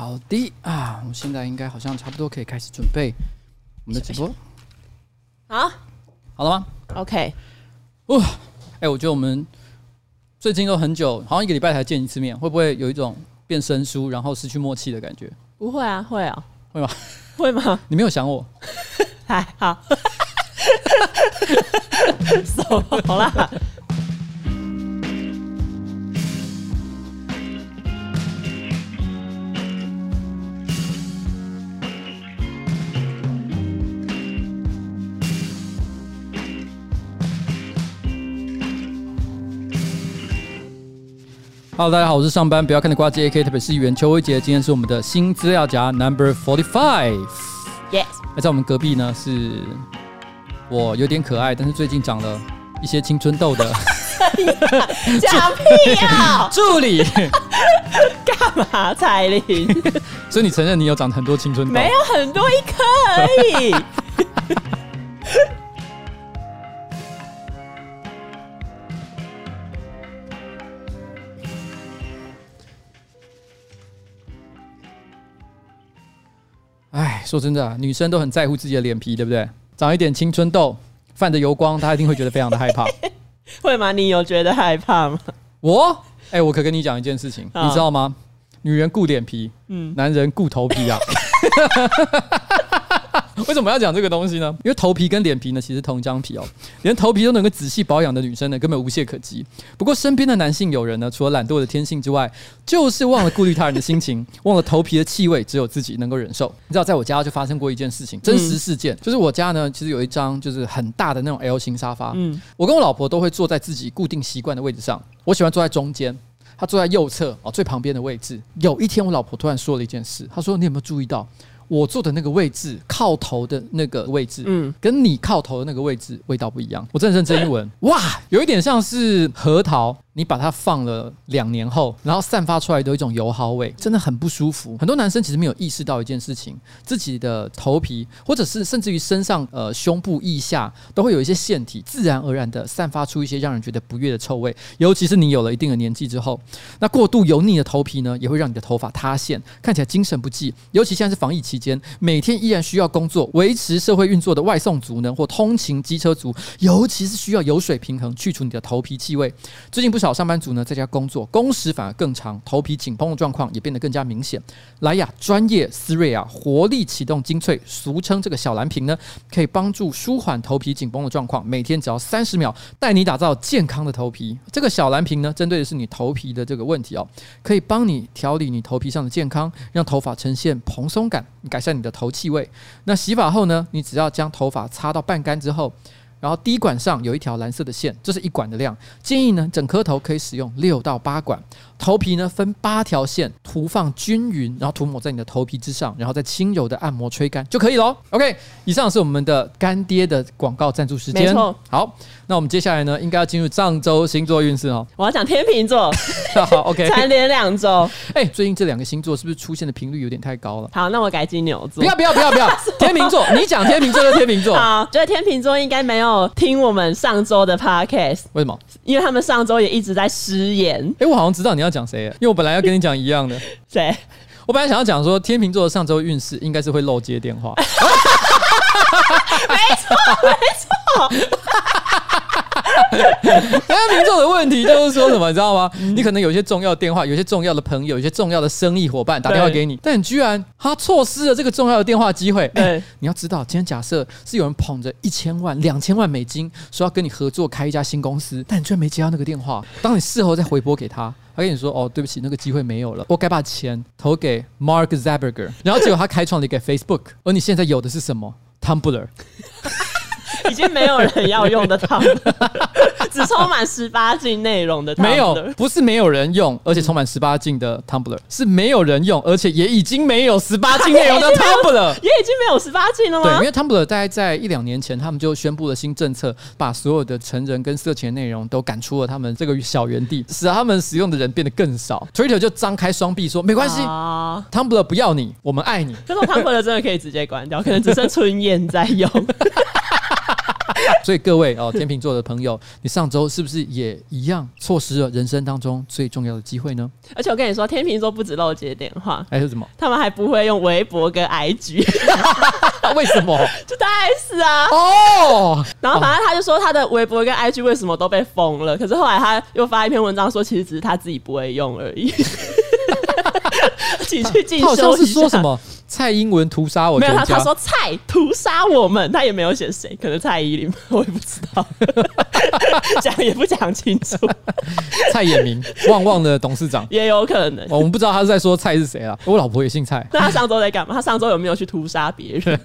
好的啊，我们现在应该好像差不多可以开始准备我们的直播。好，好了吗？OK。哇，哎，我觉得我们最近都很久，好像一个礼拜才见一次面，会不会有一种变生疏，然后失去默契的感觉？不会啊，会啊，会吗？会吗？你没有想我？还好。好啦。Hello，大家好，我是上班不要看的呱吉 AK，特别是议员邱威杰。今天是我们的新资料夹 Number Forty Five。Yes，那在我们隔壁呢，是我有点可爱，但是最近长了一些青春痘的 讲屁呀！助理 干嘛？彩铃，所以你承认你有长很多青春痘？没有很多，一颗而已。说真的啊，女生都很在乎自己的脸皮，对不对？长一点青春痘，泛着油光，她一定会觉得非常的害怕。会吗？你有觉得害怕吗？我，哎，我可跟你讲一件事情，哦、你知道吗？女人顾脸皮，嗯，男人顾头皮啊。为什么要讲这个东西呢？因为头皮跟脸皮呢，其实同一张皮哦。连头皮都能够仔细保养的女生呢，根本无懈可击。不过身边的男性友人呢，除了懒惰的天性之外，就是忘了顾虑他人的心情，忘了头皮的气味只有自己能够忍受。你知道，在我家就发生过一件事情，真实事件，就是我家呢，其实有一张就是很大的那种 L 型沙发。嗯，我跟我老婆都会坐在自己固定习惯的位置上。我喜欢坐在中间，她坐在右侧哦，最旁边的位置。有一天，我老婆突然说了一件事，她说：“你有没有注意到？”我坐的那个位置，靠头的那个位置，嗯，跟你靠头的那个位置味道不一样。我真的认真一闻，哇，有一点像是核桃。你把它放了两年后，然后散发出来的一种油耗味，真的很不舒服。很多男生其实没有意识到一件事情，自己的头皮，或者是甚至于身上，呃，胸部腋下都会有一些腺体，自然而然的散发出一些让人觉得不悦的臭味。尤其是你有了一定的年纪之后，那过度油腻的头皮呢，也会让你的头发塌陷，看起来精神不济。尤其现在是防疫期间，每天依然需要工作维持社会运作的外送族呢，或通勤机车族，尤其是需要油水平衡去除你的头皮气味。最近不。少上班族呢，在家工作，工时反而更长，头皮紧绷的状况也变得更加明显。莱雅专业思瑞啊，活力启动精粹，俗称这个小蓝瓶呢，可以帮助舒缓头皮紧绷的状况。每天只要三十秒，带你打造健康的头皮。这个小蓝瓶呢，针对的是你头皮的这个问题哦，可以帮你调理你头皮上的健康，让头发呈现蓬松感，改善你的头气味。那洗发后呢，你只要将头发擦到半干之后。然后滴管上有一条蓝色的线，这是一管的量。建议呢，整颗头可以使用六到八管。头皮呢，分八条线，涂放均匀，然后涂抹在你的头皮之上，然后再轻柔的按摩吹干就可以喽。OK，以上是我们的干爹的广告赞助时间。没错。好，那我们接下来呢，应该要进入上周星座运势哦。我要讲天秤座。好，OK。蝉联两周。哎，最近这两个星座是不是出现的频率有点太高了？好，那我改金牛座。不要不要不要不要！天秤座，你讲天秤座就天秤座。好，觉得天秤座应该没有听我们上周的 Podcast。为什么？因为他们上周也一直在失言。哎，我好像知道你要讲谁，因为我本来。要跟你讲一样的，谁？我本来想要讲说，天秤座的上周运势应该是会漏接电话。没错，没错。天秤座的问题就是说什么，你知道吗？你可能有些重要的电话，有些重要的朋友，有些重要的生意伙伴打电话给你，但你居然他错失了这个重要的电话机会。对，你要知道，今天假设是有人捧着一千万、两千万美金说要跟你合作开一家新公司，但你居然没接到那个电话。当你事后再回拨给他。他跟你说：“哦，对不起，那个机会没有了。我该把钱投给 Mark Zuckerberg，然后结果他开创了一个 Facebook，而你现在有的是什么？Tumblr。”已经没有人要用的 Tumblr，只充满十八禁内容的。没有，不是没有人用，而且充满十八禁的 Tumblr，是没有人用，而且也已经没有十八禁内容的 Tumblr，也已经没有十八禁了吗？对，因为 Tumblr 大概在一两年前，他们就宣布了新政策，把所有的成人跟色情内容都赶出了他们这个小园地，使他们使用的人变得更少。Twitter 就张开双臂说：“没关系、啊、，Tumblr 不要你，我们爱你。”这种 Tumblr 真的可以直接关掉，可能只剩春燕在用。所以各位哦，天秤座的朋友，你上周是不是也一样错失了人生当中最重要的机会呢？而且我跟你说，天秤座不止漏接电话，还是什么？他们还不会用微博跟 IG，为什么？就大 S 啊！哦，然后反正他就说他的微博跟 IG 为什么都被封了，可是后来他又发一篇文章说，其实只是他自己不会用而已。请去进修一下。好像是说什么蔡英文屠杀我？没有他，他说蔡屠杀我们，他也没有写谁，可能蔡依林，我也不知道，讲也不讲清楚。蔡衍明，旺旺的董事长也有可能，我们不知道他是在说蔡是谁啊？我老婆也姓蔡。那他上周在干嘛？他上周有没有去屠杀别人？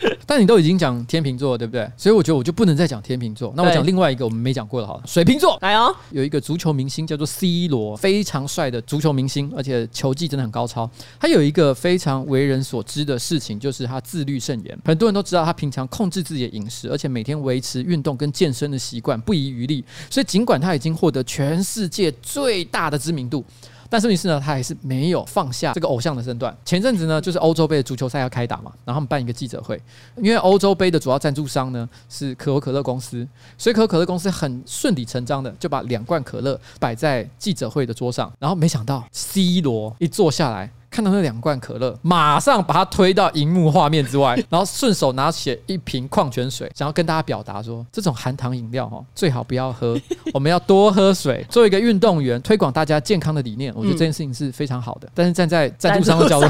但你都已经讲天秤座了，对不对？所以我觉得我就不能再讲天秤座。那我讲另外一个我们没讲过的，好了，水瓶座。来哦，有一个足球明星叫做 C 罗，非常帅的足球明星，而且球技真的很高超。他有一个非常为人所知的事情，就是他自律甚严。很多人都知道他平常控制自己的饮食，而且每天维持运动跟健身的习惯，不遗余力。所以尽管他已经获得全世界最大的知名度。但是问题是呢，他还是没有放下这个偶像的身段。前阵子呢，就是欧洲杯的足球赛要开打嘛，然后他们办一个记者会，因为欧洲杯的主要赞助商呢是可口可乐公司，所以可口可乐公司很顺理成章的就把两罐可乐摆在记者会的桌上，然后没想到 C 罗一坐下来。看到那两罐可乐，马上把它推到荧幕画面之外，然后顺手拿起一瓶矿泉水，想要跟大家表达说，这种含糖饮料哦，最好不要喝，我们要多喝水。作为一个运动员，推广大家健康的理念，我觉得这件事情是非常好的。但是站在赞助商的角度，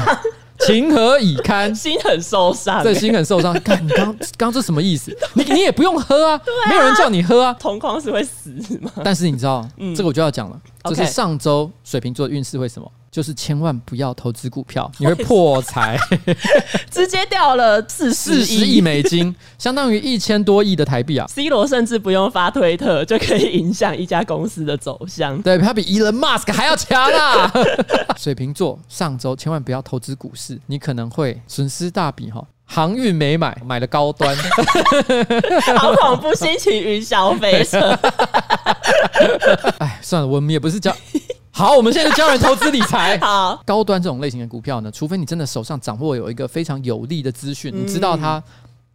情何以堪？心很受伤，对，心很受伤。看你刚刚这什么意思？你你也不用喝啊，没有人叫你喝啊。同框是会死吗？但是你知道，这个我就要讲了，就是上周水瓶座的运势会什么？就是千万不要投资股票，你会破财，直接掉了四十亿美金，相当于一千多亿的台币啊！C 罗甚至不用发推特就可以影响一家公司的走向，对，他比 Elon Musk 还要强啊！水瓶座上周千万不要投资股市，你可能会损失大笔哈。航运没买，买了高端，好恐怖！心情云霄飞车，哎，算了，我们也不是叫。好，我们现在就教人投资理财。好，高端这种类型的股票呢，除非你真的手上掌握有一个非常有利的资讯，你知道它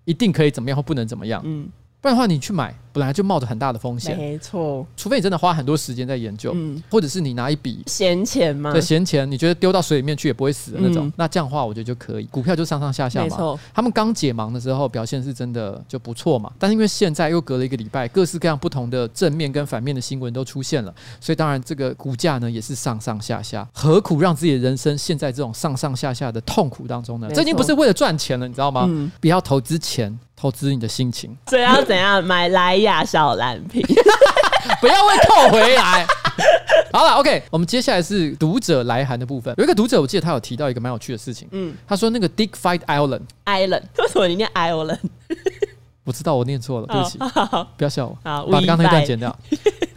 一定可以怎么样或不能怎么样，嗯，不然的话你去买。本来就冒着很大的风险，没错。除非你真的花很多时间在研究，嗯，或者是你拿一笔闲钱嘛，对，闲钱，你觉得丢到水里面去也不会死的那种，嗯、那这样的话我觉得就可以。股票就上上下下嘛，没错。他们刚解盲的时候表现是真的就不错嘛，但是因为现在又隔了一个礼拜，各式各样不同的正面跟反面的新闻都出现了，所以当然这个股价呢也是上上下下。何苦让自己的人生陷在这种上上下下的痛苦当中呢？这已经不是为了赚钱了，你知道吗？嗯、不要投资钱，投资你的心情。所以要怎样买莱雅小蓝瓶？不要会扣回来。好了，OK，我们接下来是读者来函的部分。有一个读者，我记得他有提到一个蛮有趣的事情。嗯，他说那个 Dick Fight Island，Island，为什么你念 Island？我知道我念错了，对不起，不要笑我。好，把刚刚那段剪掉。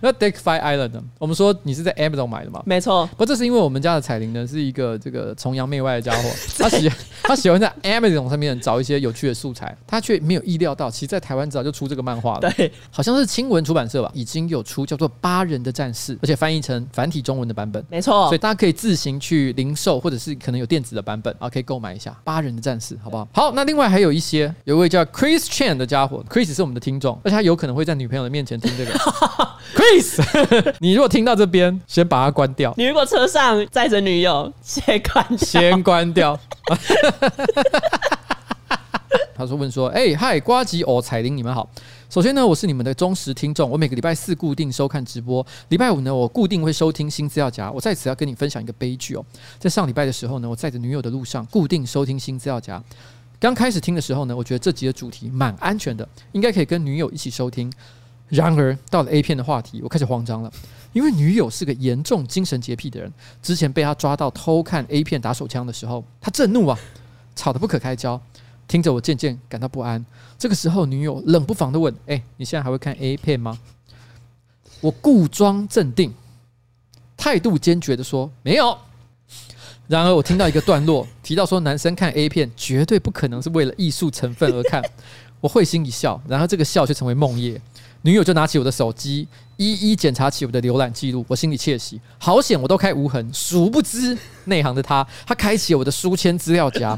那 Dick Fight Island 呢？我们说你是在 Amazon 买的吗？没错。不过这是因为我们家的彩铃呢是一个这个崇洋媚外的家伙，他喜他喜欢在 Amazon 上面找一些有趣的素材，他却没有意料到，其实在台湾早就出这个漫画了。对，好像是青文出版社吧，已经有出叫做《八人的战士》，而且翻译成繁体中文的版本。没错。所以大家可以自行去零售，或者是可能有电子的版本啊，可以购买一下《八人的战士》，好不好？好，那另外还有一些，有一位叫 Chris Chan 的家伙，Chris 是我们的听众，而且他有可能会在女朋友的面前听这个 Chris。你如果听到这边，先把它关掉。你如果车上载着女友，先关掉。先关掉。他说：“问说，哎、欸，嗨，瓜吉哦，彩铃，你们好。首先呢，我是你们的忠实听众，我每个礼拜四固定收看直播，礼拜五呢，我固定会收听新资料夹。我在此要跟你分享一个悲剧哦，在上礼拜的时候呢，我载着女友的路上，固定收听新资料夹。刚开始听的时候呢，我觉得这集的主题蛮安全的，应该可以跟女友一起收听。”然而到了 A 片的话题，我开始慌张了，因为女友是个严重精神洁癖的人。之前被他抓到偷看 A 片打手枪的时候，他震怒啊，吵得不可开交。听着我渐渐感到不安。这个时候，女友冷不防地问：“哎，你现在还会看 A 片吗？”我故装镇定，态度坚决地说：“没有。”然而我听到一个段落提到说，男生看 A 片绝对不可能是为了艺术成分而看。我会心一笑，然后这个笑却成为梦魇。女友就拿起我的手机，一一检查起我的浏览记录。我心里窃喜，好险我都开无痕。殊不知内行的他，他开启了我的书签资料夹。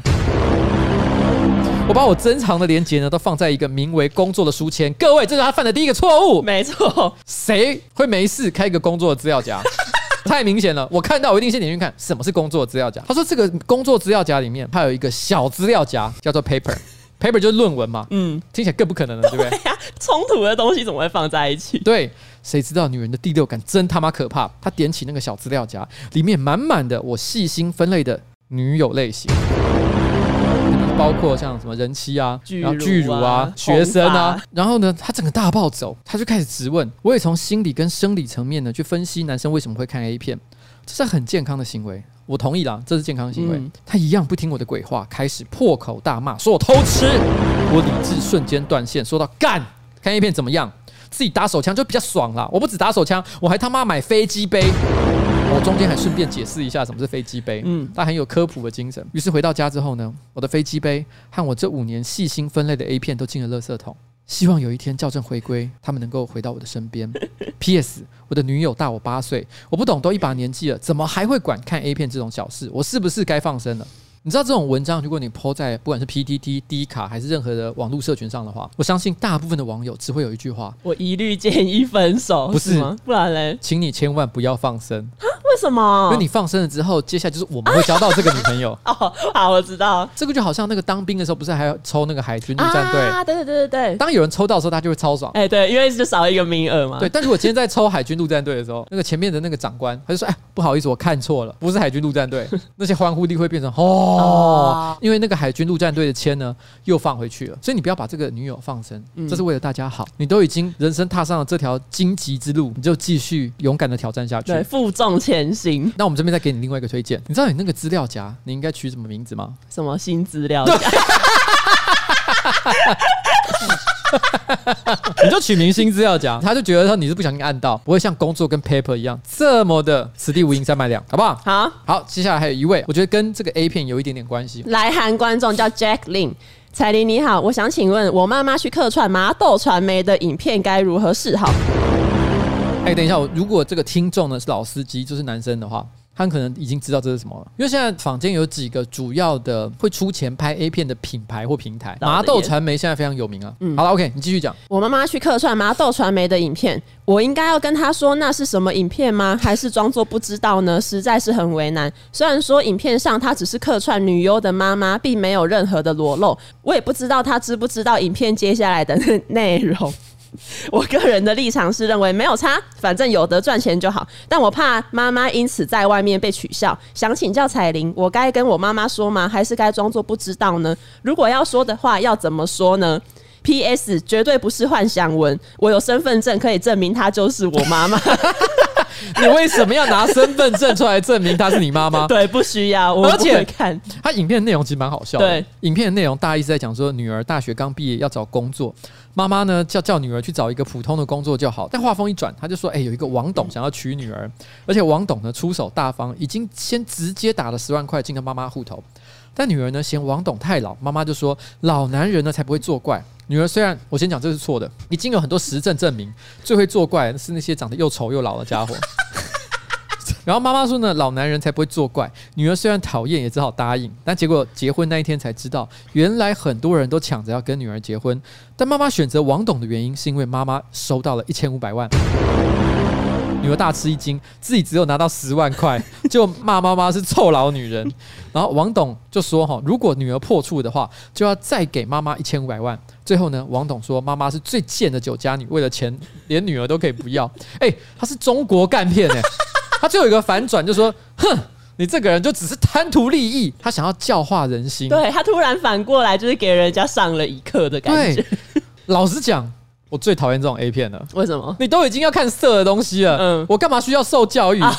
我把我珍藏的连接呢，都放在一个名为“工作”的书签。各位，这是他犯的第一个错误。没错，谁会没事开一个工作的资料夹？太明显了，我看到我一定先点进去看什么是工作资料夹。他说这个工作资料夹里面，它有一个小资料夹，叫做 paper，paper 就是论文嘛。嗯，听起来更不可能了，对不对？呀，冲突的东西怎么会放在一起？对，谁知道女人的第六感真他妈可怕？她点起那个小资料夹，里面满满的我细心分类的女友类型。包括像什么人妻啊，然后巨乳啊，学生啊，然后呢，他整个大暴走，他就开始质问。我也从心理跟生理层面呢去分析男生为什么会看 A 片，这是很健康的行为，我同意啦，这是健康行为。他一样不听我的鬼话，开始破口大骂，说我偷吃，我理智瞬间断线，说到干，看 A 片怎么样？自己打手枪就比较爽啦，我不止打手枪，我还他妈买飞机杯。我中间还顺便解释一下什么是飞机杯，嗯，他很有科普的精神。于是回到家之后呢，我的飞机杯和我这五年细心分类的 A 片都进了垃圾桶。希望有一天校正回归，他们能够回到我的身边。P.S. 我的女友大我八岁，我不懂，都一把年纪了，怎么还会管看 A 片这种小事？我是不是该放生了？你知道这种文章，如果你 po 在不管是 PTT、D 卡还是任何的网络社群上的话，我相信大部分的网友只会有一句话：我一律建议分手。不是吗？不然嘞？请你千万不要放生。为什么？因为你放生了之后，接下来就是我们会交到这个女朋友。哦，好，我知道。这个就好像那个当兵的时候，不是还要抽那个海军陆战队？啊，对对对对对。当有人抽到的时候，他就会超爽。哎，对，因为就少一个名额嘛。对，但如果今天在抽海军陆战队的时候，那个前面的那个长官他就说：“哎，不好意思，我看错了，不是海军陆战队。”那些欢呼力会变成哦，因为那个海军陆战队的签呢又放回去了。所以你不要把这个女友放生，这是为了大家好。你都已经人生踏上了这条荆棘之路，你就继续勇敢的挑战下去，对，负重前行。那我们这边再给你另外一个推荐，你知道你那个资料夹你应该取什么名字吗？什么新资料夹？你就取明星资料夹，他就觉得说你是不小心按到，不会像工作跟 paper 一样这么的此地无银三百两，好不好？好，好，接下来还有一位，我觉得跟这个 A 片有一点点关系。来韩观众叫 Jack Lin，彩铃你好，我想请问我妈妈去客串麻豆传媒的影片该如何是好？哎，等一下，我如果这个听众呢是老司机，就是男生的话。他可能已经知道这是什么了，因为现在坊间有几个主要的会出钱拍 A 片的品牌或平台，麻豆传媒现在非常有名啊。嗯，好了，OK，你继续讲。我妈妈去客串麻豆传媒的影片，我应该要跟她说那是什么影片吗？还是装作不知道呢？实在是很为难。虽然说影片上她只是客串女优的妈妈，并没有任何的裸露，我也不知道她知不知道影片接下来的内容。我个人的立场是认为没有差，反正有得赚钱就好。但我怕妈妈因此在外面被取笑，想请教彩玲，我该跟我妈妈说吗？还是该装作不知道呢？如果要说的话，要怎么说呢？P.S. 绝对不是幻想文，我有身份证可以证明她就是我妈妈。你为什么要拿身份证出来证明她是你妈妈？对，不需要。我而且看他影片的内容其实蛮好笑的。对，影片的内容大意是在讲说，女儿大学刚毕业要找工作。妈妈呢，叫叫女儿去找一个普通的工作就好。但话锋一转，他就说：“哎、欸，有一个王董想要娶女儿，而且王董呢出手大方，已经先直接打了十万块进了妈妈户头。但女儿呢嫌王董太老，妈妈就说：老男人呢才不会作怪。女儿虽然我先讲这是错的，已经有很多实证证明，最会作怪的是那些长得又丑又老的家伙。”然后妈妈说呢，老男人才不会作怪。女儿虽然讨厌，也只好答应。但结果结婚那一天才知道，原来很多人都抢着要跟女儿结婚。但妈妈选择王董的原因，是因为妈妈收到了一千五百万。女儿大吃一惊，自己只有拿到十万块，就骂妈妈是臭老女人。然后王董就说：“哈，如果女儿破处的话，就要再给妈妈一千五百万。”最后呢，王董说：“妈妈是最贱的酒家女，为了钱连女儿都可以不要。”哎，他是中国干片哎。他最后有一个反转，就说：“哼，你这个人就只是贪图利益。”他想要教化人心。对，他突然反过来，就是给人家上了一课的感觉。老实讲，我最讨厌这种 A 片了。为什么？你都已经要看色的东西了，嗯，我干嘛需要受教育？啊、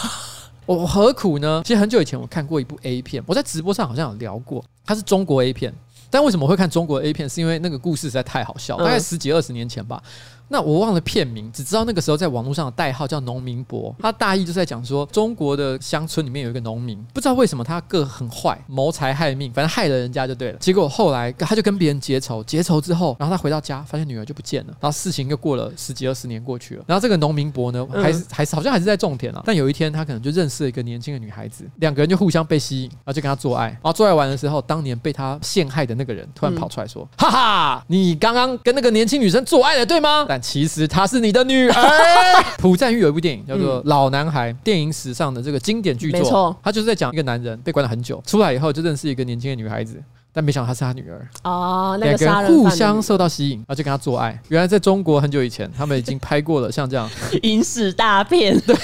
我何苦呢？其实很久以前我看过一部 A 片，我在直播上好像有聊过，它是中国 A 片。但为什么会看中国 A 片？是因为那个故事实在太好笑，大概十几二十年前吧。那我忘了片名，只知道那个时候在网络上的代号叫“农民伯”。他大意就是在讲说，中国的乡村里面有一个农民，不知道为什么他个很坏，谋财害命，反正害了人家就对了。结果后来他就跟别人结仇，结仇之后，然后他回到家，发现女儿就不见了。然后事情又过了十几二十年过去了。然后这个农民伯呢，还是还是好像还是在种田啊。但有一天，他可能就认识了一个年轻的女孩子，两个人就互相被吸引，然后就跟他做爱。然后做爱完的时候，当年被他陷害的那个人突然跑出来说：“嗯、哈哈，你刚刚跟那个年轻女生做爱了，对吗？但其实她是你的女儿。”朴赞玉有一部电影叫做《老男孩》，电影史上的这个经典巨作。没错，他就是在讲一个男人被关了很久，出来以后就认识一个年轻的女孩子。但没想到她是他女儿哦，那个两个人互相受到吸引，然后就跟他做爱。原来在中国很久以前，他们已经拍过了像这样影视大片。对，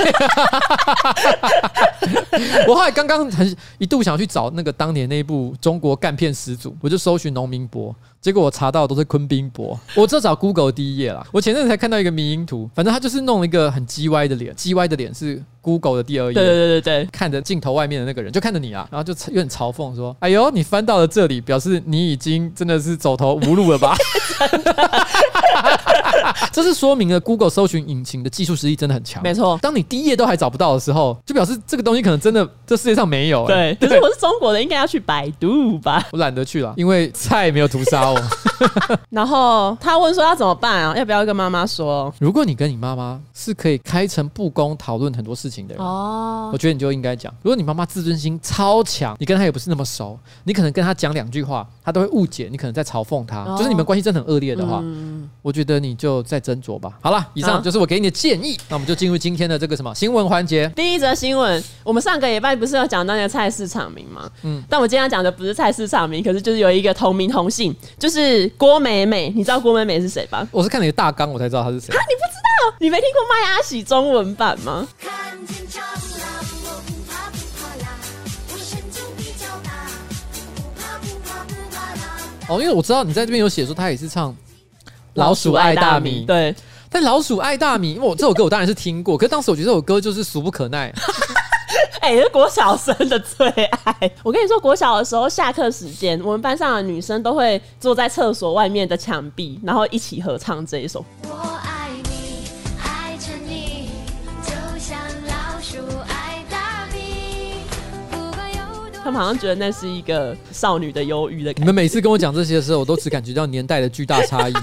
我后来刚刚很一度想要去找那个当年那一部中国干片始祖，我就搜寻农民伯。结果我查到的都是昆宾博，我这找 Google 第一页啦。我前阵子才看到一个迷因图，反正他就是弄了一个很 G Y 的脸，，G Y 的脸是 Google 的第二页。对对对对，看着镜头外面的那个人，就看着你啊，然后就有点嘲讽说：“哎呦，你翻到了这里，表示你已经真的是走投无路了吧？” 这是说明了 Google 搜寻引擎的技术实力真的很强。没错，当你第一页都还找不到的时候，就表示这个东西可能真的这世界上没有、欸。对，可是我是中国的，应该要去百度吧？我懒得去了，因为菜没有屠杀我。然后他问说要怎么办啊？要不要跟妈妈说？如果你跟你妈妈是可以开诚布公讨论很多事情的人，哦，我觉得你就应该讲。如果你妈妈自尊心超强，你跟她也不是那么熟，你可能跟她讲两句话，她都会误解，你可能在嘲讽她，哦、就是你们关系真的很恶劣的话，嗯、我觉得你就再斟酌吧。好了，以上就是我给你的建议。那我们就进入今天的这个什么新闻环节。第一则新闻，我们上个礼拜不是要讲到那个菜市场名吗？嗯，但我今天要讲的不是菜市场名，可是就是有一个同名同姓，就是郭美美。你知道郭美美是谁吧？我是看你的大纲我才知道她是谁。啊，你不知道？你没听过麦阿喜中文版吗？哦，因为我知道你在这边有写说他也是唱《老鼠爱大米》，对。但《老鼠爱大米》，因为我这首歌我当然是听过，可是当时我觉得这首歌就是俗不可耐。哎、欸，是国小生的最爱。我跟你说，国小的时候下课时间，我们班上的女生都会坐在厕所外面的墙壁，然后一起合唱这一首。我爱你，爱着你，就像老鼠爱大米。他们好像觉得那是一个少女的忧郁的感觉。你们每次跟我讲这些的时候，我都只感觉到年代的巨大差异。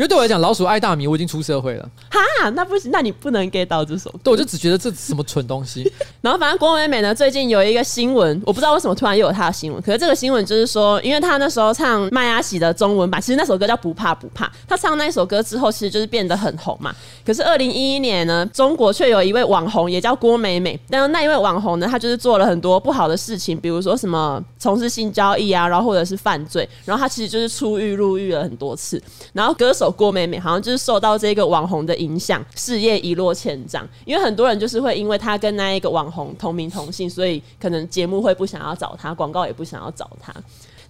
因为对我来讲，老鼠爱大米，我已经出社会了。哈，那不行，那你不能 get 到这首。对，我就只觉得这是什么蠢东西。然后，反正郭美美呢，最近有一个新闻，我不知道为什么突然又有她的新闻。可是这个新闻就是说，因为她那时候唱麦阿喜的中文版，其实那首歌叫《不怕不怕》。她唱那首歌之后，其实就是变得很红嘛。可是二零一一年呢，中国却有一位网红，也叫郭美美。但是那一位网红呢，她就是做了很多不好的事情，比如说什么从事性交易啊，然后或者是犯罪。然后她其实就是出狱入狱了很多次。然后歌手郭美美好像就。是受到这个网红的影响，事业一落千丈。因为很多人就是会因为她跟那一个网红同名同姓，所以可能节目会不想要找她，广告也不想要找她。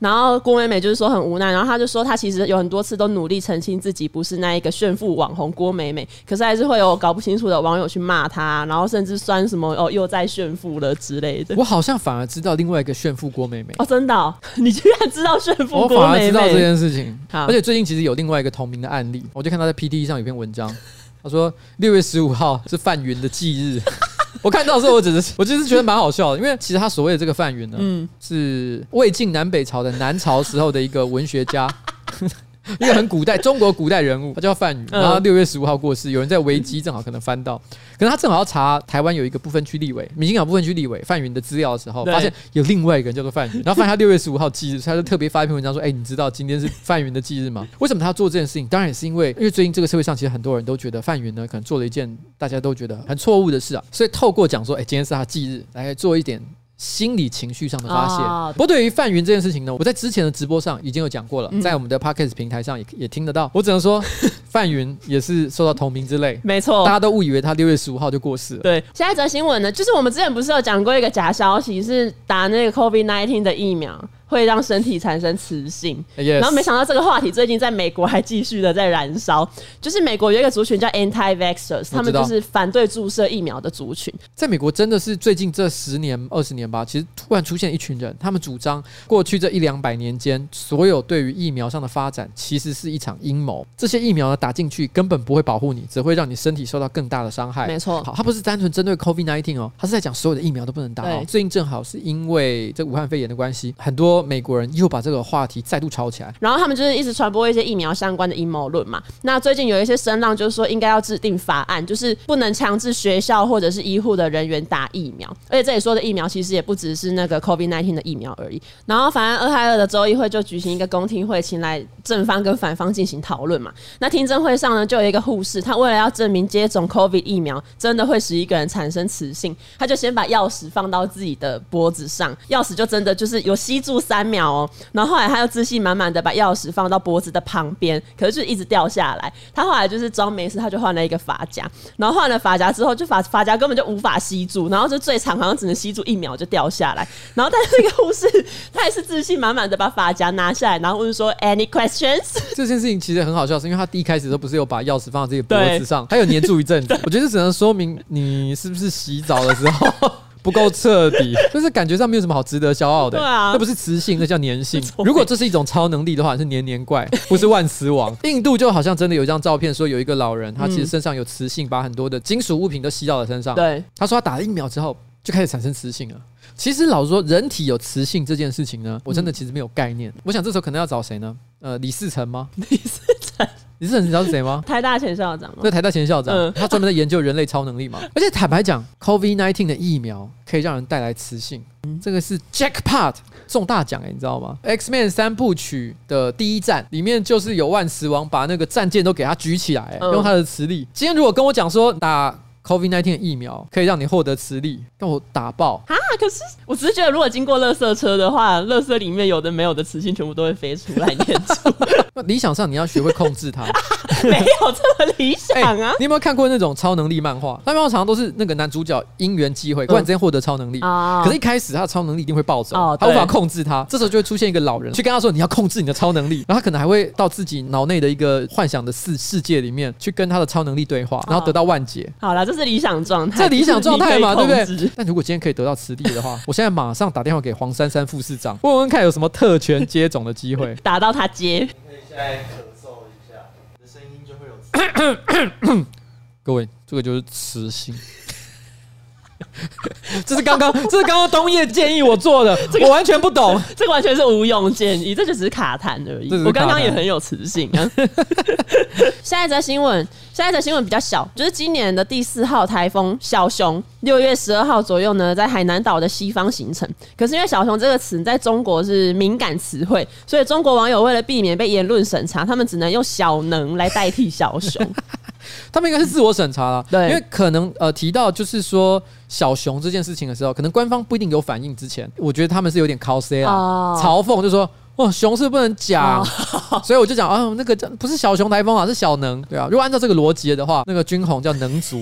然后郭美美就是说很无奈，然后她就说她其实有很多次都努力澄清自己不是那一个炫富网红郭美美，可是还是会有搞不清楚的网友去骂她，然后甚至酸什么哦又在炫富了之类的。我好像反而知道另外一个炫富郭美美 哦，真的、哦，你居然知道炫富郭美美？我反而知道这件事情。而且最近其实有另外一个同名的案例，我就看到在 PTT 上有篇文章，他说六月十五号是范云的忌日。我看到的时候，我只是 我就是觉得蛮好笑的，因为其实他所谓的这个范云呢，嗯，是魏晋南北朝的南朝时候的一个文学家。一个很古代中国古代人物，他叫范宇，然后六月十五号过世。有人在维基正好可能翻到，可是他正好要查台湾有一个不分区立委，民进党不分区立委范云的资料的时候，发现有另外一个人叫做范云，然后发现他六月十五号忌日，他就特别发一篇文章说：“哎，你知道今天是范云的忌日吗？为什么他要做这件事情？当然也是因为，因为最近这个社会上其实很多人都觉得范云呢可能做了一件大家都觉得很错误的事啊，所以透过讲说，哎，今天是他忌日，来做一点。”心理情绪上的发泄。哦、不过对于范云这件事情呢，我在之前的直播上已经有讲过了，嗯、在我们的 Podcast 平台上也也听得到。我只能说，范云也是受到同名之累。没错，大家都误以为他六月十五号就过世了。对，下一则新闻呢，就是我们之前不是有讲过一个假消息，是打那个 COVID nineteen 的疫苗。会让身体产生磁性，Yes. 然后没想到这个话题最近在美国还继续的在燃烧。就是美国有一个族群叫 Anti-Vaxxers，他们就是反对注射疫苗的族群。在美国真的是最近这十年、二十年吧，其实突然出现一群人，他们主张过去这一两百年间所有对于疫苗上的发展其实是一场阴谋。这些疫苗呢打进去根本不会保护你，只会让你身体受到更大的伤害。没错，好，他不是单纯针对 COVID-19 哦，他是在讲所有的疫苗都不能打。哦最近正好是因为这武汉肺炎的关系，很多。美国人又把这个话题再度炒起来，然后他们就是一直传播一些疫苗相关的阴谋论嘛。那最近有一些声浪，就是说应该要制定法案，就是不能强制学校或者是医护的人员打疫苗。而且这里说的疫苗其实也不只是那个 COVID-19 的疫苗而已。然后，反正俄亥俄的州议会就举行一个公听会，请来正方跟反方进行讨论嘛。那听证会上呢，就有一个护士，他为了要证明接种 COVID 疫苗真的会使一个人产生雌性，他就先把钥匙放到自己的脖子上，钥匙就真的就是有吸住三秒哦。然后后来他又自信满满的把钥匙放到脖子的旁边，可是就一直掉下来。他后来就是装没事，他就换了一个发夹，然后换了发夹之后，就发发夹根本就无法吸住，然后就最长好像只能吸住一秒就掉下来。然后但是那个护士他也是自信满满的把发夹拿下来，然后问说 Any questions？这件事情其实很好笑，是因为他第一开始都不是有把钥匙放到自己脖子上，还有黏住一阵子。我觉得这只能说明你是不是洗澡的时候不够彻底，就是感觉上没有什么好值得骄傲的。对啊，那不是雌性，那叫粘性。如果这是一种超能力的话，是黏黏怪，不是万磁王。印度就好像真的有一张照片，说有一个老人，他其实身上有磁性，把很多的金属物品都吸到了身上。对，他说他打了疫苗之后就开始产生磁性了。其实老实说，人体有磁性这件事情呢，我真的其实没有概念。我想这时候可能要找谁呢？呃，李世成吗？李嗣涔。李嗣涔，你知道是谁吗？台大前校长吗？对，台大前校长，嗯、他专门在研究人类超能力嘛。而且坦白讲，COVID-19 的疫苗可以让人带来磁性，嗯、这个是 Jackpot 中大奖哎、欸，你知道吗？X-Men 三部曲的第一站里面就是有万磁王把那个战舰都给他举起来、欸，嗯、用他的磁力。今天如果跟我讲说打 COVID-19 的疫苗可以让你获得磁力，让我打爆啊！可是我只是觉得，如果经过垃圾车的话，垃圾里面有的没有的磁性全部都会飞出来念出。那理想上你要学会控制它，没有这么理想啊、欸！你有没有看过那种超能力漫画？漫画常常都是那个男主角因缘机会突然之间获得超能力，嗯、可是一开始他的超能力一定会暴走，哦、他无法控制他。这时候就会出现一个老人去跟他说：“你要控制你的超能力。”然后他可能还会到自己脑内的一个幻想的世世界里面去跟他的超能力对话，然后得到万解。哦、好了，这是理想状态。这理想状态嘛，对不对？但如果今天可以得到磁力的话，我现在马上打电话给黄珊珊副市长，问问看有什么特权接种的机会。打到他接。可以现在咳嗽一下，你的声音就会有。各位，这个就是磁性。这是刚刚，这是刚刚东叶建议我做的，这个我完全不懂，这个完全是无用建议，这就只是卡痰而已。我刚刚也很有磁性啊。下一则新闻，下一则新闻比较小，就是今年的第四号台风小熊，六月十二号左右呢，在海南岛的西方形成。可是因为小熊这个词在中国是敏感词汇，所以中国网友为了避免被言论审查，他们只能用小能来代替小熊。他们应该是自我审查了，对，因为可能呃提到就是说小熊这件事情的时候，可能官方不一定有反应。之前我觉得他们是有点 cos 啊，哦、嘲讽，就说哦熊是不能讲，哦、所以我就讲啊、哦、那个不是小熊台风啊，是小能，对啊。如果按照这个逻辑的话，那个军红叫能族，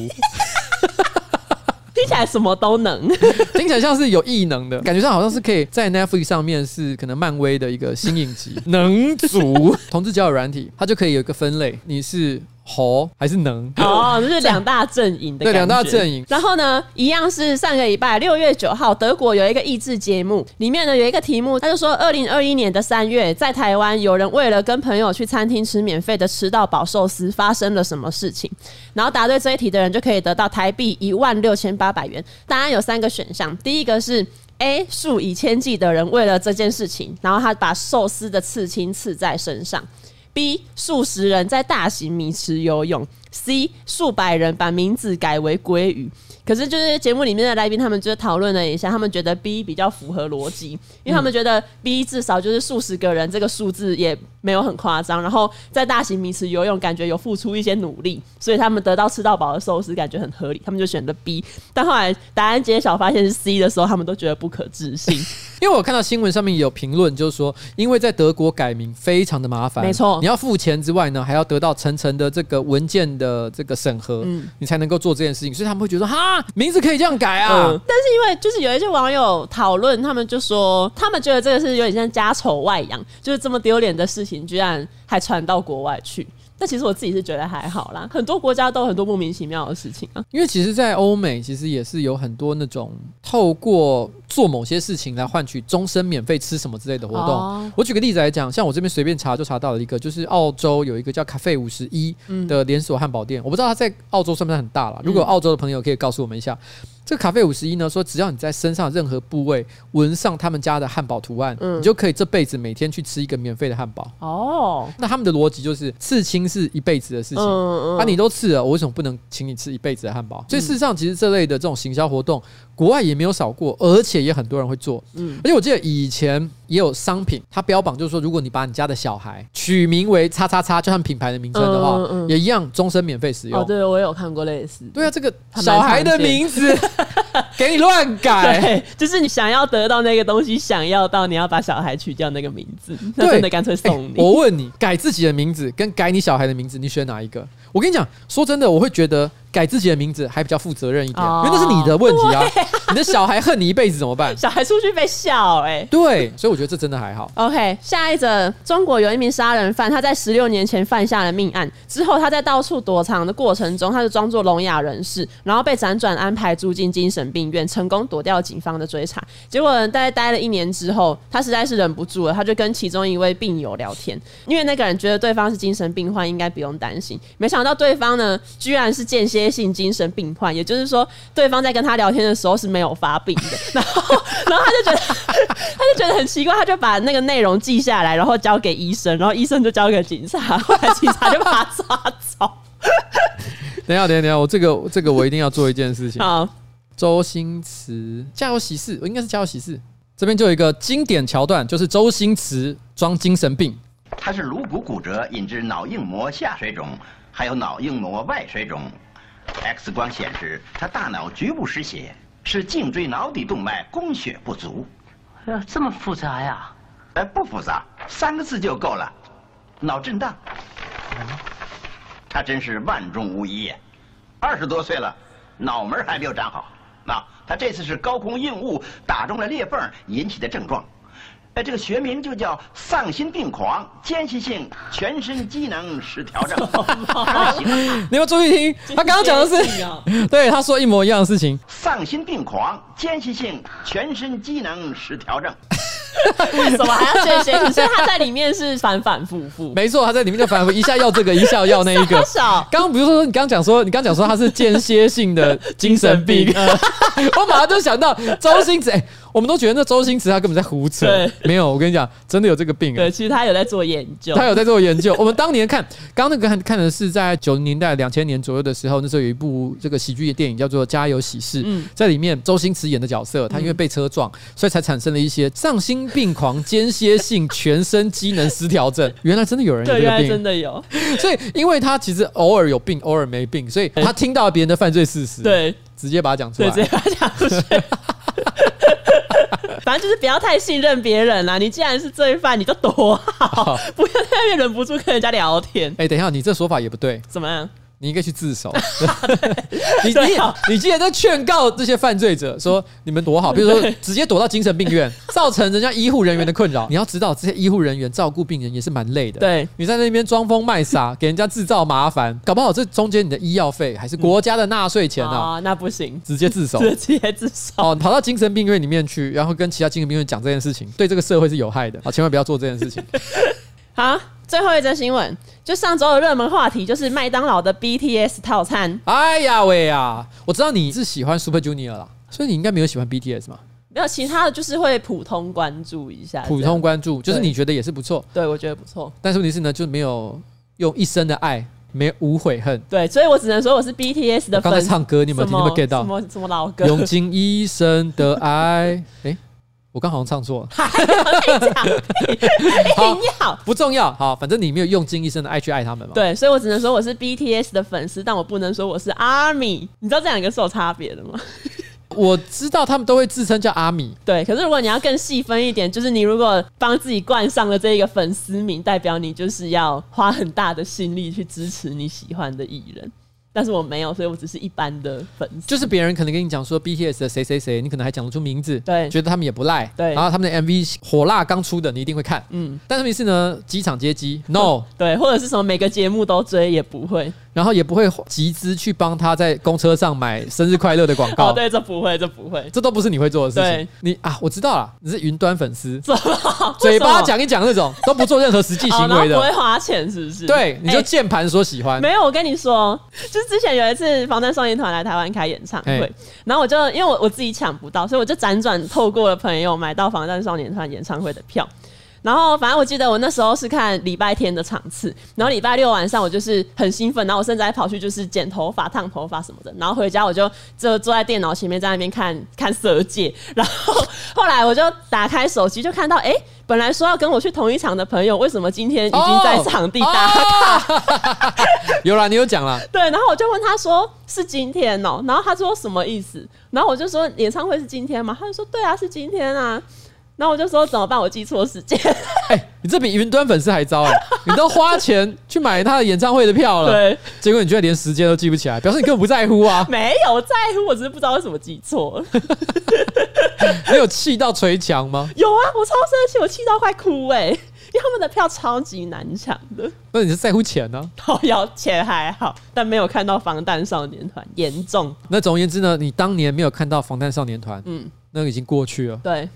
听起来什么都能，听起来像是有异能的感觉上，好像是可以在 Netflix 上面是可能漫威的一个新影集，能族。同志交友软体，它就可以有一个分类，你是。猴还是能哦，这是两大阵营的对两大阵营。然后呢，一样是上个礼拜六月九号，德国有一个益智节目，里面呢有一个题目，他就说二零二一年的三月，在台湾有人为了跟朋友去餐厅吃免费的吃到饱寿司，发生了什么事情？然后答对这一题的人就可以得到台币一万六千八百元。答案有三个选项，第一个是 A 数以千计的人为了这件事情，然后他把寿司的刺青刺在身上。B 数十人在大型米池游泳，C 数百人把名字改为鲑鱼。可是就是节目里面的来宾，他们就讨论了一下，他们觉得 B 比较符合逻辑，因为他们觉得 B 至少就是数十个人这个数字也没有很夸张，然后在大型米池游泳，感觉有付出一些努力，所以他们得到吃到饱的寿司感觉很合理，他们就选择 B。但后来答案揭晓发现是 C 的时候，他们都觉得不可置信。因为我看到新闻上面有评论，就是说，因为在德国改名非常的麻烦，没错，你要付钱之外呢，还要得到层层的这个文件的这个审核，嗯，你才能够做这件事情，所以他们会觉得哈，名字可以这样改啊。嗯，但是因为就是有一些网友讨论，他们就说，他们觉得这个是有点像家丑外扬，就是这么丢脸的事情，居然还传到国外去。但其实我自己是觉得还好啦，很多国家都有很多莫名其妙的事情啊。因为其实，在欧美其实也是有很多那种透过做某些事情来换取终身免费吃什么之类的活动。哦、我举个例子来讲，像我这边随便查就查到了一个，就是澳洲有一个叫咖啡五十一的连锁汉堡店，嗯、我不知道它在澳洲算不算很大了。如果澳洲的朋友可以告诉我们一下。这个卡费五十一呢说，只要你在身上任何部位纹上他们家的汉堡图案，嗯你就可以这辈子每天去吃一个免费的汉堡。哦，那他们的逻辑就是刺青是一辈子的事情，嗯啊，你都刺了，我为什么不能请你吃一辈子的汉堡？所以事实上，其实这类的这种行销活动，国外也没有少过，而且也很多人会做。嗯而且我记得以前也有商品，它标榜就是说，如果你把你家的小孩取名为“叉叉叉”，就像品牌的名称的话，嗯嗯嗯也一样终身免费使用。哦，对，我有看过类似。对啊，这个小孩的名字 给你乱改，对，就是你想要得到那个东西，想要到你要把小孩取掉那个名字，那真的干脆送你。我问你，改自己的名字跟改你小孩的名字，你选哪一个？我跟你讲，说真的，我会觉得改自己的名字还比较负责任一点，哦因为那是你的问题啊。你的小孩恨你一辈子怎么办？小孩出去被笑哎、对，所以我觉得这真的还好。OK，下一则，中国有一名杀人犯，他在十六年前犯下了命案，之后他在到处躲藏的过程中，他就装作聋哑人士，然后被辗转安排住进精神病院，成功躲掉警方的追查。结果大概待了一年之后，他实在是忍不住了，他就跟其中一位病友聊天，因为那个人觉得对方是精神病患，应该不用担心。没想到对方呢，居然是间歇性精神病患，也就是说，对方在跟他聊天的时候是没有发病的。然后，然后他就觉得，他就觉得很奇怪，他就把那个内容记下来，然后交给医生，然后医生就交给警察，后来警察就把他抓走。等一下，等一下，等一下，我这个这个我一定要做一件事情。好，周星驰《家有喜事》，我应该是《家有喜事》。这边就有一个经典桥段，就是周星驰装精神病。他是颅骨骨折引致脑硬膜下水肿，还有脑硬膜外水肿。X 光显示他大脑局部失血，是颈椎脑底动脉供血不足。哎呀，这么复杂呀？哎，不复杂，三个字就够了，脑震荡。他真是万中无一，二十多岁了，脑门还没有长好。那他这次是高空硬物打中了裂缝引起的症状。哎，这个学名就叫丧心病狂间歇性全身机能失调症。你们注意听？他刚刚讲的是，对，他说一模一样的事情。丧心病狂间歇性全身机能失调症。为什么还要间歇性？所以他在里面是反反复复。没错，他在里面就反复一下要这个，一下要那一个。小刚刚比如说，你刚刚讲说，你刚刚讲说他是间歇性的精神病，我马上就想到周星驰。哎，我们都觉得那周星驰他根本在胡扯。对没有，我跟你讲，真的有这个病。对，其实他有在做研究，他有在做研究。我们当年看，刚刚那个看看的是在九零年代、两千年左右的时候，那时候有一部这个喜剧电影叫做《家有喜事》。嗯在里面周星驰演的角色，他因为被车撞，所以才产生了一些丧心病狂间歇性全身机能失调症。原来真的有人有，这个原来真病，的有，所以因为他其实偶尔有病，偶尔没病，所以他听到别人的犯罪事实，，对直接把它讲出对，来直。接把它讲出去。反正就是不要太信任别人啦。你既然是罪犯，你就躲好，不要在那边忍不住跟人家聊天。哎，等一下，你这说法也不对。怎么样？你应该去自首。你你啊你既然在劝告这些犯罪者说你们躲好，比如说直接躲到精神病院，造成人家医护人员的困扰。你要知道，这些医护人员照顾病人也是蛮累的。对，你在那边装疯卖傻，给人家制造麻烦，搞不好这中间你的医药费还是国家的纳税钱啊，哦，那不行，直接自首。直接自首。哦，跑到精神病院里面去，然后跟其他精神病院讲这件事情，对这个社会是有害的。啊，千万不要做这件事情。好，最后一则新闻，就上周的热门话题就是麦当劳的 BTS 套餐。哎呀喂呀，我知道你是喜欢 Super Junior 啦，所以你应该没有喜欢 BTS 嘛？没有其他的，就是会普通关注一下，普通关注，就是你觉得也是不错。对我觉得不错。但是问题是呢，就没有用一生的爱，没有无悔恨。对，所以我只能说我是 BTS 的我刚才。唱歌，你有没有听？你有没有 get 到？什么什么老歌？用尽一生的爱，哎、我刚好像唱错了，好硬要。不重要。好，反正你没有用尽一生的爱去爱他们嘛。，对，所以我只能说我是 BTS 的粉丝，但我不能说我是 ARMY。你知道这两个是有差别的吗？我知道他们都会自称叫阿米。对，可是如果你要更细分一点，就是你如果帮自己冠上了这一个粉丝名，代表你就是要花很大的心力去支持你喜欢的艺人。但是我没有，所以我只是一般的粉丝。就是别人可能跟你讲说 BTS 的谁谁谁，你可能还讲得出名字，对觉得他们也不赖，对然后他们的 MV 火辣刚出的，你一定会看，嗯，但是没事呢，机场接机，no，对，或者是什么每个节目都追也不会。然后也不会集资去帮他在公车上买生日快乐的广告，哦，对，这不会，这不会。这都不是你会做的事情对。你啊，我知道了，你是云端粉丝？嘴巴讲一讲那种都不做任何实际哦行为然后不会，花钱，是不是？对，你就哎键盘说喜欢。没有，我跟你说，就是之前有一次防弹少年团来台湾开演唱会，然后我就因为我我自己抢不到，所以我就辗转透过了朋友买到防弹少年团演唱会的票。然后反正我记得我那时候是看礼拜天的场次，然后礼拜六晚上我就是很兴奋，然后我甚至还跑去就是剪头发、烫头发什么的，然后回家我就就坐在电脑前面在那边看看色戒，然后后来我就打开手机就看到，哎，本来说要跟我去同一场的朋友，为什么今天已经在场地打卡？有啦，你有讲啦。对，然后我就问他说是今天哦，然后他说什么意思？然后我就说演唱会是今天吗？他就说对啊，是今天啊。然后我就说怎么办？我记错时间。哎、欸，你这比云端粉丝还糟哎、欸！你都花钱去买他的演唱会的票了，对，结果你居然连时间都记不起来，表示你根本不在乎啊！没有在乎，我只是不知道为什么记错了。你有气到捶墙吗？有啊，我超生气，我气到快哭哎、欸！因为他们的票超级难抢的。那你是在乎钱呢、啊？好，要钱还好，但没有看到防弹少年团，严重。那总而言之呢，你当年没有看到防弹少年团，嗯，那个已经过去了。对。